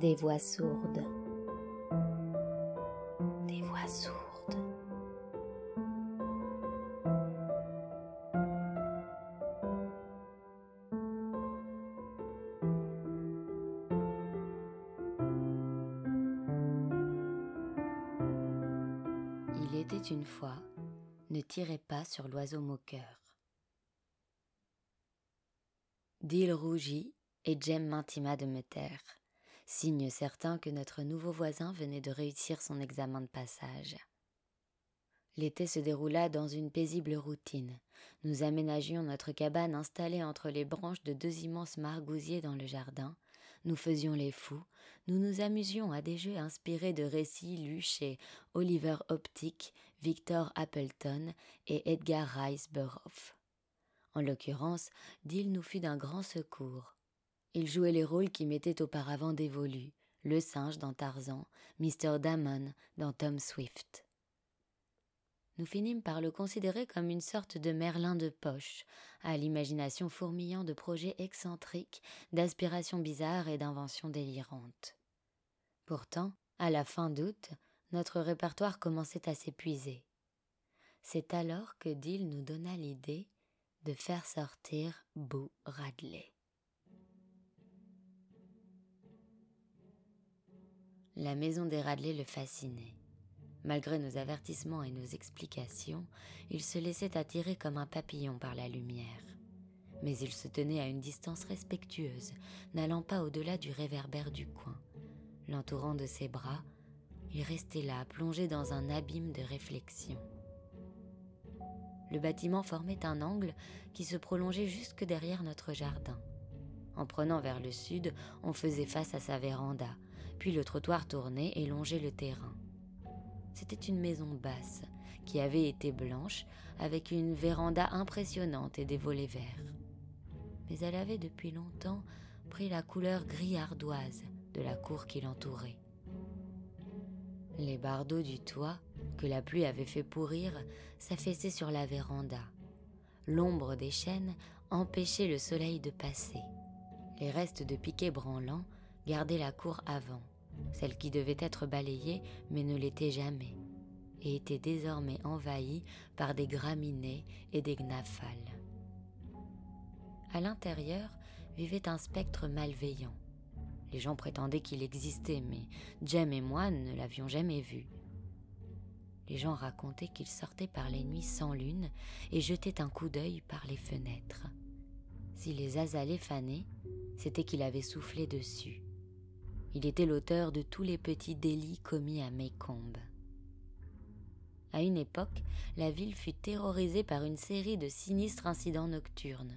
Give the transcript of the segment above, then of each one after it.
Des voix sourdes. Des voix sourdes. Il était une fois, ne tirez pas sur l'oiseau moqueur. Dill rougit et Jem m'intima de me taire, signe certain que notre nouveau voisin venait de réussir son examen de passage. L'été se déroula dans une paisible routine. Nous aménagions notre cabane installée entre les branches de deux immenses margousiers dans le jardin. Nous faisions les fous, nous nous amusions à des jeux inspirés de récits lus chez Oliver Optic, Victor Appleton et Edgar Rice Burroughs. En l'occurrence, Dill nous fut d'un grand secours. Il jouait les rôles qui m'étaient auparavant dévolus, le singe dans Tarzan, Mr. Damon dans Tom Swift. Nous finîmes par le considérer comme une sorte de Merlin de poche, à l'imagination fourmillant de projets excentriques, d'aspirations bizarres et d'inventions délirantes. Pourtant, à la fin d'août, notre répertoire commençait à s'épuiser. C'est alors que Dill nous donna l'idée de faire sortir Boo Radley. La maison des Radley le fascinait. Malgré nos avertissements et nos explications, il se laissait attirer comme un papillon par la lumière. Mais il se tenait à une distance respectueuse, n'allant pas au-delà du réverbère du coin. L'entourant de ses bras, il restait là, plongé dans un abîme de réflexion. Le bâtiment formait un angle qui se prolongeait jusque derrière notre jardin. En prenant vers le sud, on faisait face à sa véranda, puis le trottoir tournait et longeait le terrain. C'était une maison basse, qui avait été blanche, avec une véranda impressionnante et des volets verts. Mais elle avait depuis longtemps pris la couleur gris ardoise de la cour qui l'entourait. Les bardeaux du toit, que la pluie avait fait pourrir, s'affaissaient sur la véranda. L'ombre des chênes empêchait le soleil de passer. Les restes de piquets branlants gardaient la cour avant, celle qui devait être balayée mais ne l'était jamais, et était désormais envahie par des graminées et des gnaphales. À l'intérieur vivait un spectre malveillant. Les gens prétendaient qu'il existait, mais Jem et moi ne l'avions jamais vu. Les gens racontaient qu'il sortait par les nuits sans lune et jetait un coup d'œil par les fenêtres. Si les azalées fanaient, c'était qu'il avait soufflé dessus. Il était l'auteur de tous les petits délits commis à Mécombe. À une époque, la ville fut terrorisée par une série de sinistres incidents nocturnes.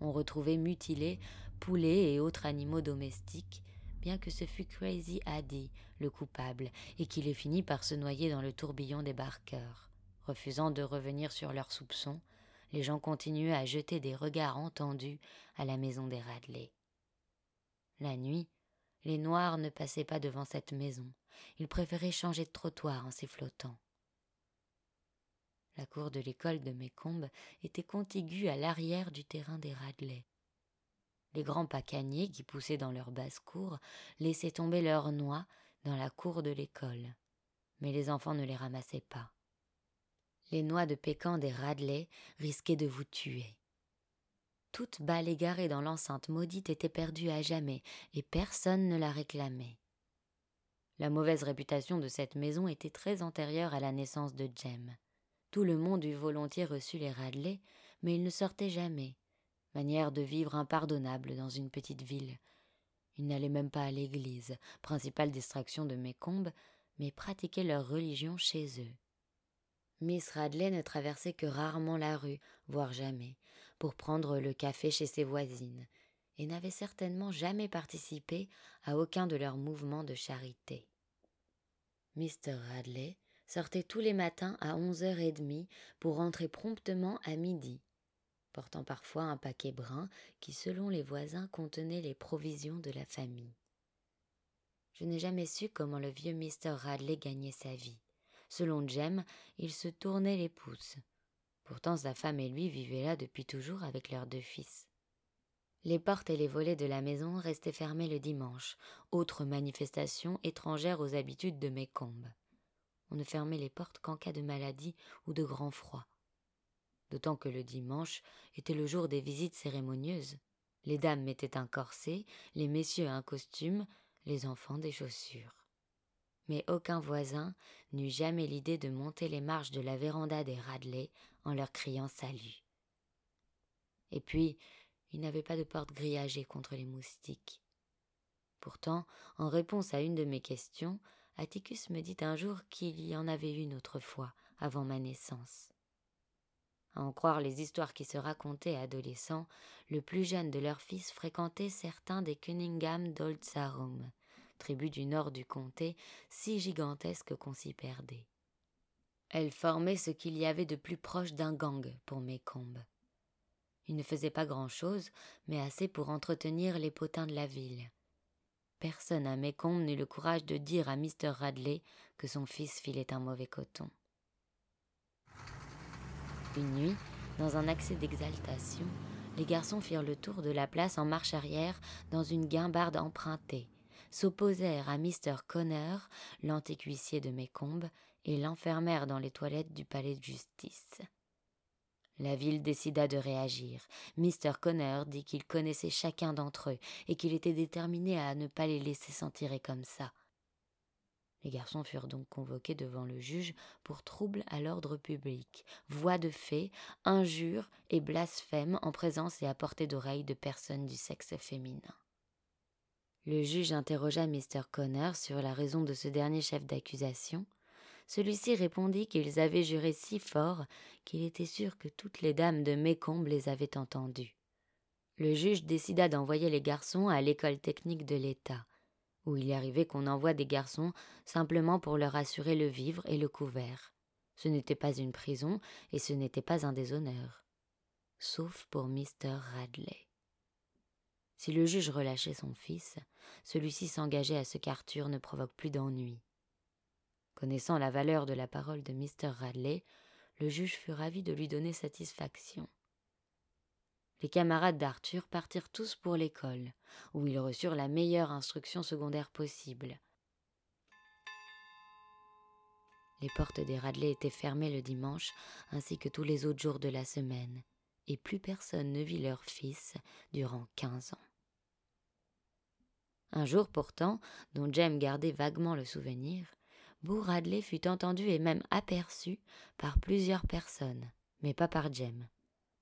On retrouvait mutilés poulets et autres animaux domestiques, bien que ce fût Crazy Addy le coupable et qu'il ait fini par se noyer dans le tourbillon des barqueurs. Refusant de revenir sur leurs soupçons, les gens continuaient à jeter des regards entendus à la maison des Radley. La nuit, les Noirs ne passaient pas devant cette maison. Ils préféraient changer de trottoir en sifflotant. La cour de l'école de Mécombe était contiguë à l'arrière du terrain des Radley. Les grands pacaniers qui poussaient dans leur basse-cour laissaient tomber leurs noix dans la cour de l'école. Mais les enfants ne les ramassaient pas. Les noix de pécan des Radley risquaient de vous tuer. Toute balle égarée dans l'enceinte maudite était perdue à jamais, et personne ne la réclamait. La mauvaise réputation de cette maison était très antérieure à la naissance de Jem. Tout le monde eût volontiers reçu les Radley, mais ils ne sortaient jamais. Manière de vivre impardonnable dans une petite ville. Ils n'allaient même pas à l'église, principale distraction de Mécombe, mais pratiquaient leur religion chez eux. Miss Radley ne traversait que rarement la rue, voire jamais, pour prendre le café chez ses voisines, et n'avait certainement jamais participé à aucun de leurs mouvements de charité. Mr. Radley sortait tous les matins à onze heures et demie pour rentrer promptement à midi, portant parfois un paquet brun qui, selon les voisins, contenait les provisions de la famille. Je n'ai jamais su comment le vieux Mr. Radley gagnait sa vie. Selon Jem, il se tournait les pouces. Pourtant sa femme et lui vivaient là depuis toujours avec leurs deux fils. Les portes et les volets de la maison restaient fermés le dimanche, autre manifestation étrangère aux habitudes de Mécombe. On ne fermait les portes qu'en cas de maladie ou de grand froid. D'autant que le dimanche était le jour des visites cérémonieuses. Les dames mettaient un corset, les messieurs un costume, les enfants des chaussures. Mais aucun voisin n'eut jamais l'idée de monter les marches de la véranda des Radley en leur criant salut. Et puis, il n'avait pas de porte grillagée contre les moustiques. Pourtant, en réponse à une de mes questions, Atticus me dit un jour qu'il y en avait une autrefois, avant ma naissance. À en croire les histoires qui se racontaient adolescents, le plus jeune de leurs fils fréquentait certains des Cunningham d'Old Sarum, tribu du nord du comté, si gigantesque qu'on s'y perdait. Elle formait ce qu'il y avait de plus proche d'un gang pour Mécombe. Il ne faisait pas grand-chose, mais assez pour entretenir les potins de la ville. Personne à Mécombe n'eut le courage de dire à Mr. Radley que son fils filait un mauvais coton. Une nuit, dans un accès d'exaltation, les garçons firent le tour de la place en marche arrière dans une guimbarde empruntée, s'opposèrent à Mr. Conner, l'antécuissier de Mécombe, et l'enfermèrent dans les toilettes du palais de justice. La ville décida de réagir. Mr. Conner dit qu'il connaissait chacun d'entre eux et qu'il était déterminé à ne pas les laisser s'en tirer comme ça. Les garçons furent donc convoqués devant le juge pour trouble à l'ordre public, voix de fait, injures et blasphème en présence et à portée d'oreille de personnes du sexe féminin. Le juge interrogea Mr. Conner sur la raison de ce dernier chef d'accusation, celui-ci répondit qu'ils avaient juré si fort qu'il était sûr que toutes les dames de Mécombe les avaient entendus. Le juge décida d'envoyer les garçons à l'école technique de l'État, où il arrivait qu'on envoie des garçons simplement pour leur assurer le vivre et le couvert. Ce n'était pas une prison et ce n'était pas un déshonneur. Sauf pour Mr. Radley. Si le juge relâchait son fils, celui-ci s'engageait à ce qu'Arthur ne provoque plus d'ennui. Connaissant la valeur de la parole de Mr. Radley, le juge fut ravi de lui donner satisfaction. Les camarades d'Arthur partirent tous pour l'école, où ils reçurent la meilleure instruction secondaire possible. Les portes des Radley étaient fermées le dimanche, ainsi que tous les autres jours de la semaine, et plus personne ne vit leur fils durant quinze ans. Un jour pourtant, dont Jem gardait vaguement le souvenir, Boo Radley fut entendu et même aperçu par plusieurs personnes, mais pas par Jem.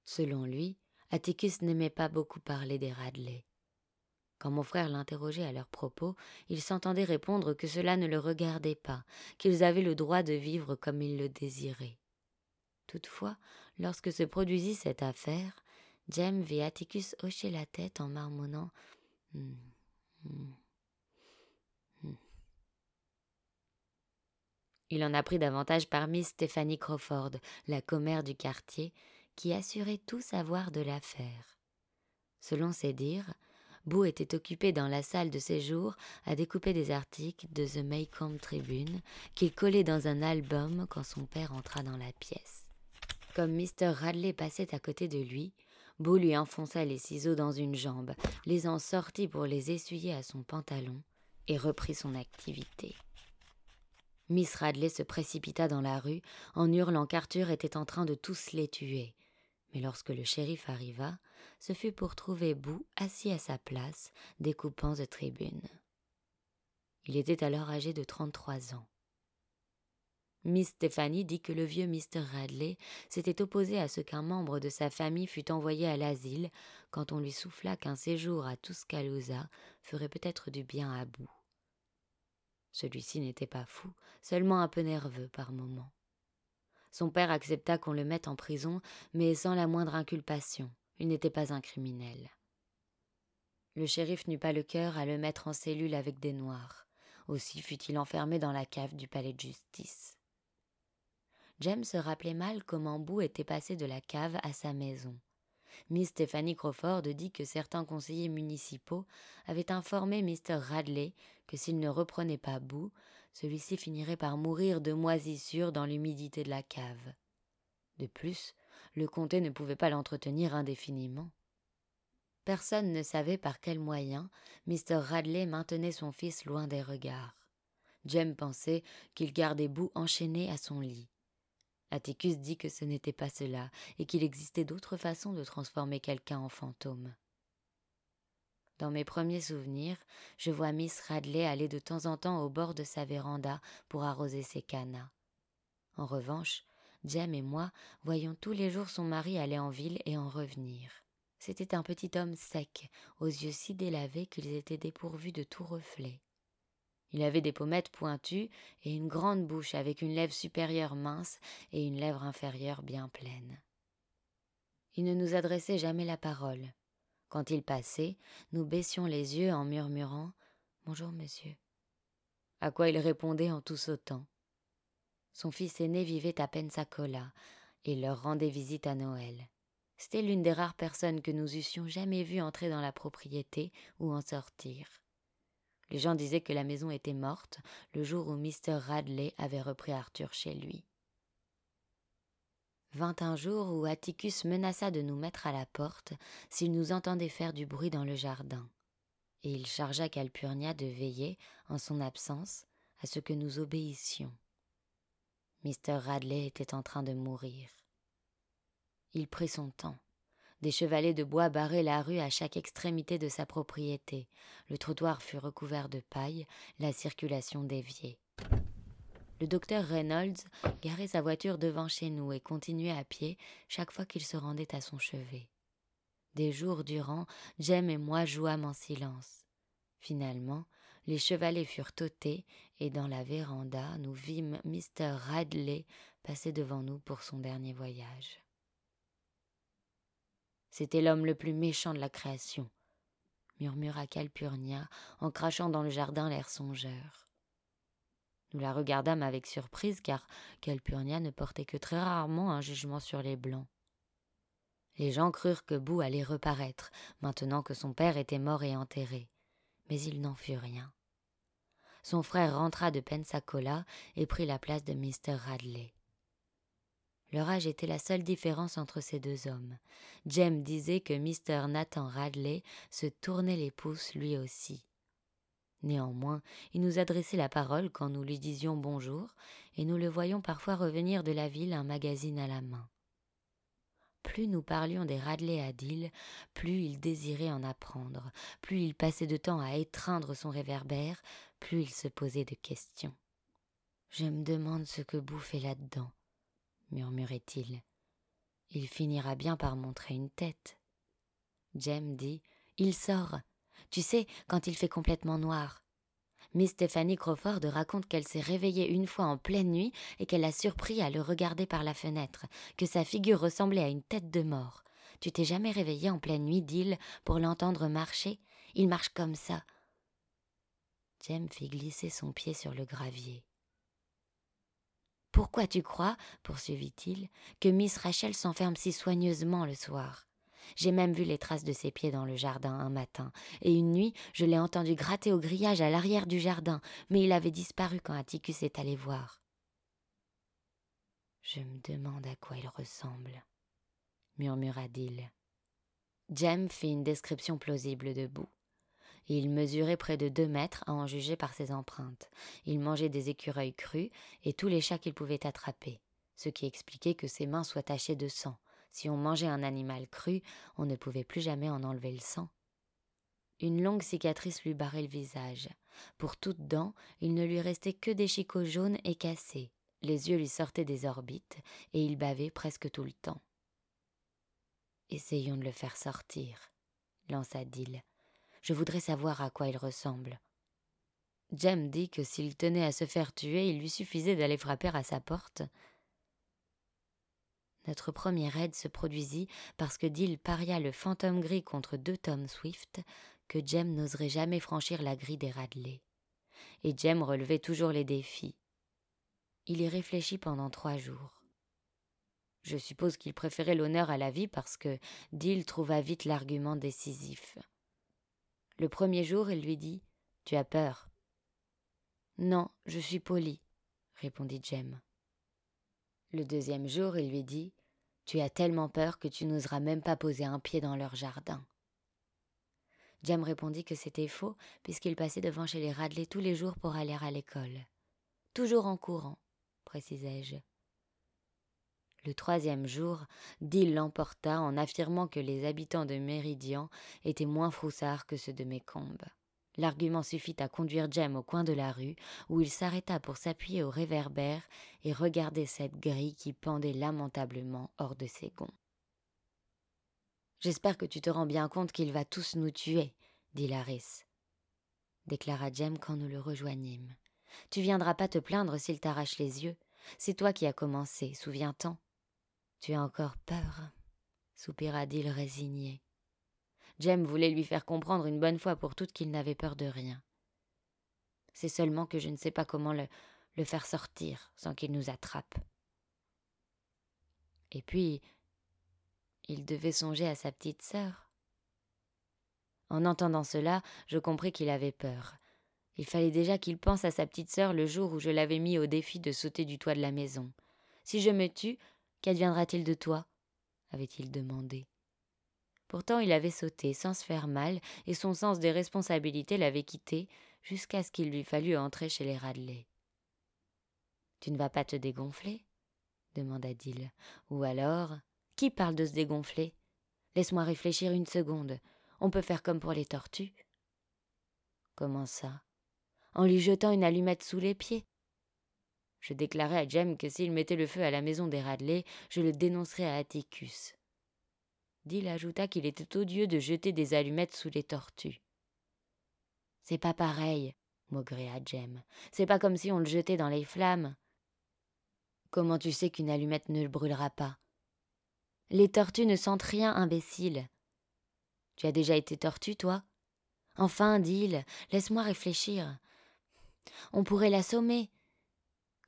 Selon lui, Atticus n'aimait pas beaucoup parler des Radley. Quand mon frère l'interrogeait à leur propos, il s'entendait répondre que cela ne le regardait pas, qu'ils avaient le droit de vivre comme ils le désiraient. Toutefois, lorsque se produisit cette affaire, Jem vit Atticus hocher la tête en marmonnant hmm, hmm. Il en apprit davantage par Miss Stéphanie Crawford, la commère du quartier, qui assurait tout savoir de l'affaire. Selon ses dires, Boo était occupé dans la salle de séjour à découper des articles de The Maycomb Tribune qu'il collait dans un album quand son père entra dans la pièce. Comme Mr. Radley passait à côté de lui, Boo lui enfonça les ciseaux dans une jambe, les en sortit pour les essuyer à son pantalon et reprit son activité. Miss Radley se précipita dans la rue en hurlant qu'Arthur était en train de tous les tuer. Mais lorsque le shérif arriva, ce fut pour trouver Bou assis à sa place, découpant de tribune. Il était alors âgé de trente-trois ans. Miss Stéphanie dit que le vieux Mr. Radley s'était opposé à ce qu'un membre de sa famille fût envoyé à l'asile quand on lui souffla qu'un séjour à Tuscaloosa ferait peut-être du bien à Bou. Celui-ci n'était pas fou, seulement un peu nerveux par moments. Son père accepta qu'on le mette en prison, mais sans la moindre inculpation. Il n'était pas un criminel. Le shérif n'eut pas le cœur à le mettre en cellule avec des noirs. Aussi fut-il enfermé dans la cave du palais de justice. James se rappelait mal comment Bou était passé de la cave à sa maison. Miss Stephanie Crawford dit que certains conseillers municipaux avaient informé Mr. Radley que s'il ne reprenait pas bout, celui-ci finirait par mourir de moisissure dans l'humidité de la cave. De plus, le comté ne pouvait pas l'entretenir indéfiniment. Personne ne savait par quel moyen Mr. Radley maintenait son fils loin des regards. Jem pensait qu'il gardait Boo enchaîné à son lit. Atticus dit que ce n'était pas cela, et qu'il existait d'autres façons de transformer quelqu'un en fantôme. Dans mes premiers souvenirs, je vois Miss Radley aller de temps en temps au bord de sa véranda pour arroser ses cannas. En revanche, Jem et moi voyons tous les jours son mari aller en ville et en revenir. C'était un petit homme sec, aux yeux si délavés qu'ils étaient dépourvus de tout reflet. Il avait des pommettes pointues et une grande bouche avec une lèvre supérieure mince et une lèvre inférieure bien pleine. Il ne nous adressait jamais la parole. Quand il passait, nous baissions les yeux en murmurant Bonjour, monsieur. À quoi il répondait en tout sautant. Son fils aîné vivait à Pensacola et leur rendait visite à Noël. C'était l'une des rares personnes que nous eussions jamais vues entrer dans la propriété ou en sortir. Les gens disaient que la maison était morte le jour où Mr. Radley avait repris Arthur chez lui. Vint un jour où Atticus menaça de nous mettre à la porte s'il nous entendait faire du bruit dans le jardin, et il chargea Calpurnia de veiller, en son absence, à ce que nous obéissions. Mr. Radley était en train de mourir. Il prit son temps. Des chevalets de bois barraient la rue à chaque extrémité de sa propriété. Le trottoir fut recouvert de paille, la circulation déviée. Le docteur Reynolds garait sa voiture devant chez nous et continuait à pied chaque fois qu'il se rendait à son chevet. Des jours durant, Jem et moi jouâmes en silence. Finalement, les chevalets furent ôtés et dans la véranda, nous vîmes Mr. Radley passer devant nous pour son dernier voyage. C'était l'homme le plus méchant de la création, murmura Calpurnia en crachant dans le jardin l'air songeur. Nous la regardâmes avec surprise car Calpurnia ne portait que très rarement un jugement sur les blancs. Les gens crurent que Bou allait reparaître, maintenant que son père était mort et enterré. Mais il n'en fut rien. Son frère rentra de Pensacola et prit la place de Mr. Radley. Leur âge était la seule différence entre ces deux hommes. Jem disait que Mr. Nathan Radley se tournait les pouces lui aussi. Néanmoins, il nous adressait la parole quand nous lui disions bonjour, et nous le voyions parfois revenir de la ville un magazine à la main. Plus nous parlions des Radley à Dill, plus il désirait en apprendre, plus il passait de temps à étreindre son réverbère, plus il se posait de questions. Je me demande ce que bouffe là-dedans, murmurait-il. Il finira bien par montrer une tête. Jem dit Il sort. Tu sais, quand il fait complètement noir. Miss Stéphanie Crawford raconte qu'elle s'est réveillée une fois en pleine nuit et qu'elle a surpris à le regarder par la fenêtre, que sa figure ressemblait à une tête de mort. Tu t'es jamais réveillée en pleine nuit, dit-il, pour l'entendre marcher? Il marche comme ça. Jem fit glisser son pied sur le gravier. Pourquoi tu crois, poursuivit-il, que Miss Rachel s'enferme si soigneusement le soir? J'ai même vu les traces de ses pieds dans le jardin un matin, et une nuit je l'ai entendu gratter au grillage à l'arrière du jardin, mais il avait disparu quand Atticus est allé voir. Je me demande à quoi il ressemble, murmura Dill. Jem fit une description plausible de Il mesurait près de deux mètres à en juger par ses empreintes. Il mangeait des écureuils crus et tous les chats qu'il pouvait attraper, ce qui expliquait que ses mains soient tachées de sang. Si on mangeait un animal cru, on ne pouvait plus jamais en enlever le sang. Une longue cicatrice lui barrait le visage. Pour toutes dents, il ne lui restait que des chicots jaunes et cassés. Les yeux lui sortaient des orbites, et il bavait presque tout le temps. Essayons de le faire sortir, lança Dill. Je voudrais savoir à quoi il ressemble. Jem dit que s'il tenait à se faire tuer, il lui suffisait d'aller frapper à sa porte. Notre première aide se produisit parce que Dill paria le fantôme gris contre deux Tom Swift que Jem n'oserait jamais franchir la grille des Radley. Et Jem relevait toujours les défis. Il y réfléchit pendant trois jours. Je suppose qu'il préférait l'honneur à la vie parce que Dill trouva vite l'argument décisif. Le premier jour, il lui dit Tu as peur Non, je suis poli, répondit Jem. Le deuxième jour, il lui dit Tu as tellement peur que tu n'oseras même pas poser un pied dans leur jardin. Jem répondit que c'était faux, puisqu'il passait devant chez les Radley tous les jours pour aller à l'école. Toujours en courant, précisai-je. Le troisième jour, Dill l'emporta en affirmant que les habitants de Méridian étaient moins froussards que ceux de Mécombe. L'argument suffit à conduire Jem au coin de la rue, où il s'arrêta pour s'appuyer au réverbère et regarder cette grille qui pendait lamentablement hors de ses gonds. J'espère que tu te rends bien compte qu'il va tous nous tuer, dit Laris, déclara Jem quand nous le rejoignîmes. Tu viendras pas te plaindre s'il t'arrache les yeux. C'est toi qui as commencé, souviens-t'en. Tu as encore peur, soupira Dill résigné. Jem voulait lui faire comprendre une bonne fois pour toutes qu'il n'avait peur de rien. C'est seulement que je ne sais pas comment le, le faire sortir sans qu'il nous attrape. Et puis, il devait songer à sa petite sœur. En entendant cela, je compris qu'il avait peur. Il fallait déjà qu'il pense à sa petite sœur le jour où je l'avais mis au défi de sauter du toit de la maison. Si je me tue, qu'adviendra-t-il de toi? avait-il demandé. Pourtant il avait sauté sans se faire mal, et son sens des responsabilités l'avait quitté jusqu'à ce qu'il lui fallut entrer chez les Radley. Tu ne vas pas te dégonfler? demanda-t-il. Ou alors qui parle de se dégonfler? Laisse-moi réfléchir une seconde. On peut faire comme pour les tortues. Comment ça? En lui jetant une allumette sous les pieds? Je déclarai à Jem que s'il mettait le feu à la maison des Radley, je le dénoncerais à Atticus. Dill ajouta qu'il était odieux de jeter des allumettes sous les tortues. C'est pas pareil, maugréa Jem. C'est pas comme si on le jetait dans les flammes. Comment tu sais qu'une allumette ne le brûlera pas? Les tortues ne sentent rien, imbécile. Tu as déjà été tortue, toi? Enfin, Dill, laisse-moi réfléchir. On pourrait l'assommer.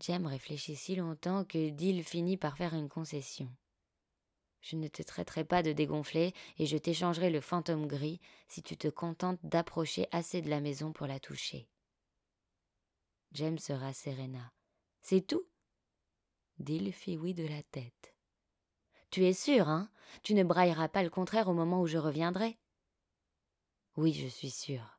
Jem réfléchit si longtemps que Dill finit par faire une concession. Je ne te traiterai pas de dégonfler et je t'échangerai le fantôme gris si tu te contentes d'approcher assez de la maison pour la toucher. Jem se rasséréna. C'est tout? Dill fit oui de la tête. Tu es sûr, hein? Tu ne brailleras pas le contraire au moment où je reviendrai? Oui, je suis sûre.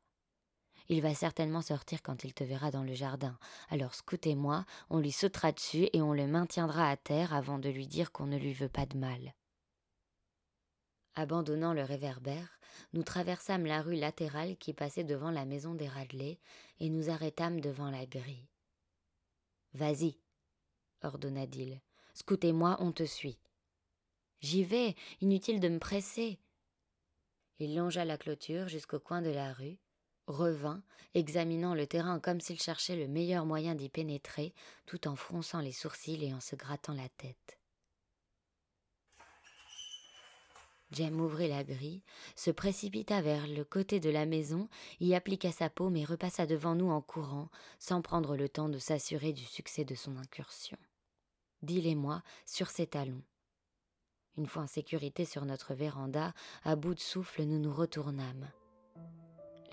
Il va certainement sortir quand il te verra dans le jardin. Alors Scout et moi, on lui sautera dessus et on le maintiendra à terre avant de lui dire qu'on ne lui veut pas de mal. Abandonnant le réverbère, nous traversâmes la rue latérale qui passait devant la maison des Radley et nous arrêtâmes devant la grille. Vas-y, ordonna-t-il. Scout et moi, on te suit. J'y vais, inutile de me presser. Il longea la clôture jusqu'au coin de la rue, revint, examinant le terrain comme s'il cherchait le meilleur moyen d'y pénétrer, tout en fronçant les sourcils et en se grattant la tête. Jem ouvrit la grille, se précipita vers le côté de la maison, y appliqua sa paume et repassa devant nous en courant, sans prendre le temps de s'assurer du succès de son incursion. Dill et moi sur ses talons. Une fois en sécurité sur notre véranda, à bout de souffle, nous nous retournâmes.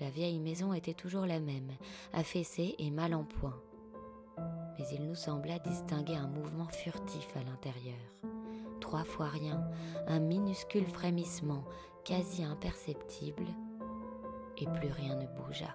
La vieille maison était toujours la même, affaissée et mal en point. Mais il nous sembla distinguer un mouvement furtif à l'intérieur. Trois fois rien, un minuscule frémissement, quasi imperceptible, et plus rien ne bougea.